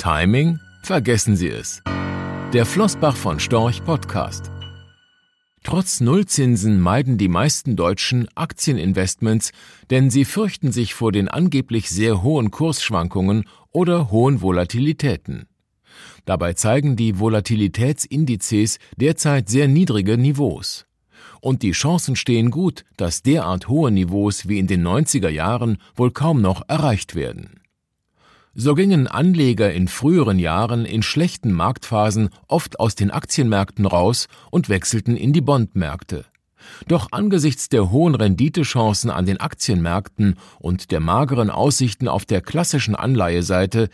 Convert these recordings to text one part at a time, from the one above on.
Timing? Vergessen Sie es. Der Flossbach von Storch Podcast. Trotz Nullzinsen meiden die meisten Deutschen Aktieninvestments, denn sie fürchten sich vor den angeblich sehr hohen Kursschwankungen oder hohen Volatilitäten. Dabei zeigen die Volatilitätsindizes derzeit sehr niedrige Niveaus. Und die Chancen stehen gut, dass derart hohe Niveaus wie in den 90er Jahren wohl kaum noch erreicht werden. So gingen Anleger in früheren Jahren in schlechten Marktphasen oft aus den Aktienmärkten raus und wechselten in die Bondmärkte. Doch angesichts der hohen Renditechancen an den Aktienmärkten und der mageren Aussichten auf der klassischen Anleiheseite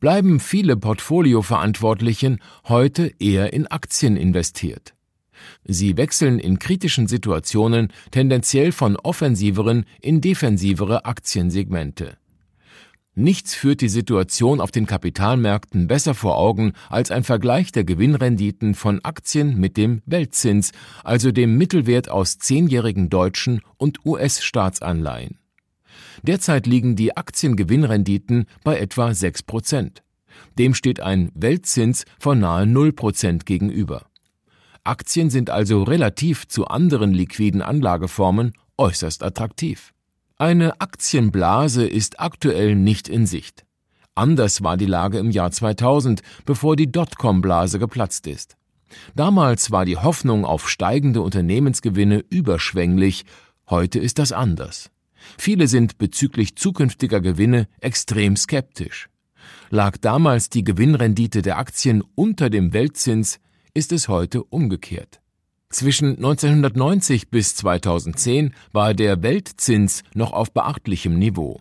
bleiben viele Portfolioverantwortlichen heute eher in Aktien investiert. Sie wechseln in kritischen Situationen tendenziell von offensiveren in defensivere Aktiensegmente. Nichts führt die Situation auf den Kapitalmärkten besser vor Augen als ein Vergleich der Gewinnrenditen von Aktien mit dem Weltzins, also dem Mittelwert aus zehnjährigen deutschen und US-Staatsanleihen. Derzeit liegen die Aktiengewinnrenditen bei etwa 6 Prozent. Dem steht ein Weltzins von nahe 0 Prozent gegenüber. Aktien sind also relativ zu anderen liquiden Anlageformen äußerst attraktiv. Eine Aktienblase ist aktuell nicht in Sicht. Anders war die Lage im Jahr 2000, bevor die Dotcom-Blase geplatzt ist. Damals war die Hoffnung auf steigende Unternehmensgewinne überschwänglich, heute ist das anders. Viele sind bezüglich zukünftiger Gewinne extrem skeptisch. Lag damals die Gewinnrendite der Aktien unter dem Weltzins, ist es heute umgekehrt. Zwischen 1990 bis 2010 war der Weltzins noch auf beachtlichem Niveau.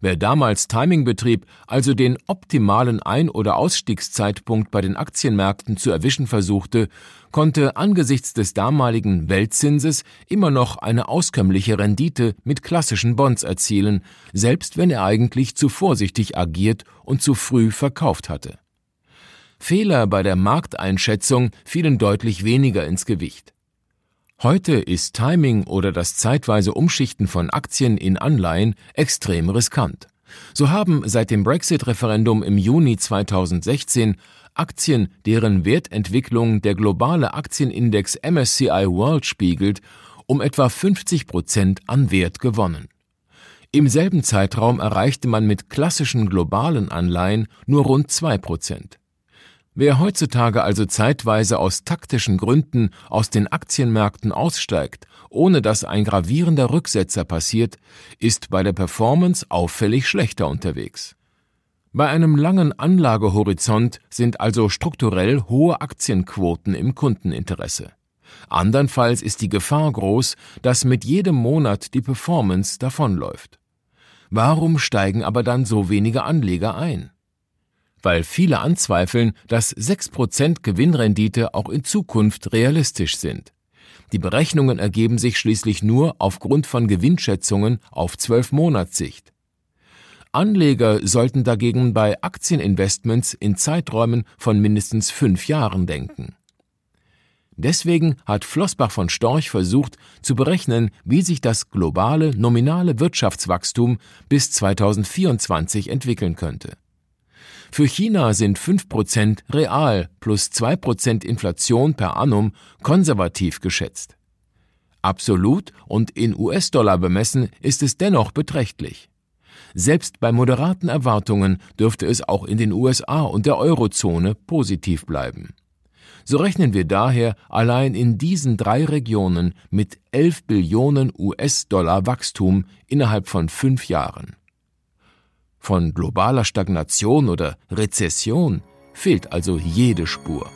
Wer damals Timing betrieb, also den optimalen Ein- oder Ausstiegszeitpunkt bei den Aktienmärkten zu erwischen versuchte, konnte angesichts des damaligen Weltzinses immer noch eine auskömmliche Rendite mit klassischen Bonds erzielen, selbst wenn er eigentlich zu vorsichtig agiert und zu früh verkauft hatte. Fehler bei der Markteinschätzung fielen deutlich weniger ins Gewicht. Heute ist Timing oder das zeitweise Umschichten von Aktien in Anleihen extrem riskant. So haben seit dem Brexit-Referendum im Juni 2016 Aktien, deren Wertentwicklung der globale Aktienindex MSCI World spiegelt, um etwa 50 Prozent an Wert gewonnen. Im selben Zeitraum erreichte man mit klassischen globalen Anleihen nur rund zwei Prozent. Wer heutzutage also zeitweise aus taktischen Gründen aus den Aktienmärkten aussteigt, ohne dass ein gravierender Rücksetzer passiert, ist bei der Performance auffällig schlechter unterwegs. Bei einem langen Anlagehorizont sind also strukturell hohe Aktienquoten im Kundeninteresse. Andernfalls ist die Gefahr groß, dass mit jedem Monat die Performance davonläuft. Warum steigen aber dann so wenige Anleger ein? Weil viele anzweifeln, dass 6% Gewinnrendite auch in Zukunft realistisch sind. Die Berechnungen ergeben sich schließlich nur aufgrund von Gewinnschätzungen auf 12 Monatssicht. Anleger sollten dagegen bei Aktieninvestments in Zeiträumen von mindestens fünf Jahren denken. Deswegen hat Flossbach von Storch versucht zu berechnen, wie sich das globale nominale Wirtschaftswachstum bis 2024 entwickeln könnte. Für China sind 5% real plus 2% Inflation per annum konservativ geschätzt. Absolut und in US-Dollar bemessen ist es dennoch beträchtlich. Selbst bei moderaten Erwartungen dürfte es auch in den USA und der Eurozone positiv bleiben. So rechnen wir daher allein in diesen drei Regionen mit 11 Billionen US-Dollar Wachstum innerhalb von fünf Jahren. Von globaler Stagnation oder Rezession fehlt also jede Spur.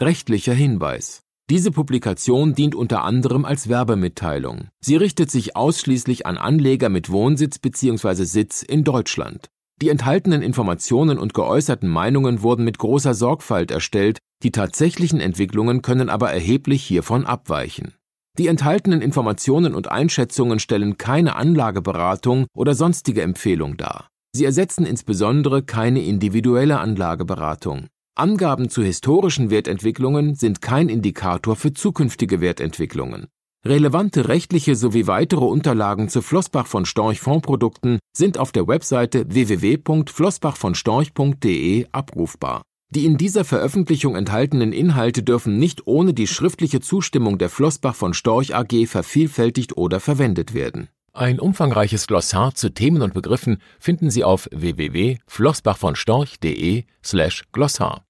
Rechtlicher Hinweis. Diese Publikation dient unter anderem als Werbemitteilung. Sie richtet sich ausschließlich an Anleger mit Wohnsitz bzw. Sitz in Deutschland. Die enthaltenen Informationen und geäußerten Meinungen wurden mit großer Sorgfalt erstellt, die tatsächlichen Entwicklungen können aber erheblich hiervon abweichen. Die enthaltenen Informationen und Einschätzungen stellen keine Anlageberatung oder sonstige Empfehlung dar. Sie ersetzen insbesondere keine individuelle Anlageberatung. Angaben zu historischen Wertentwicklungen sind kein Indikator für zukünftige Wertentwicklungen. Relevante rechtliche sowie weitere Unterlagen zu Flossbach von Storch Fondprodukten sind auf der Webseite www.flossbachvonstorch.de abrufbar. Die in dieser Veröffentlichung enthaltenen Inhalte dürfen nicht ohne die schriftliche Zustimmung der Flossbach von Storch AG vervielfältigt oder verwendet werden. Ein umfangreiches Glossar zu Themen und Begriffen finden Sie auf www.flossbachvonstorch.de slash Glossar.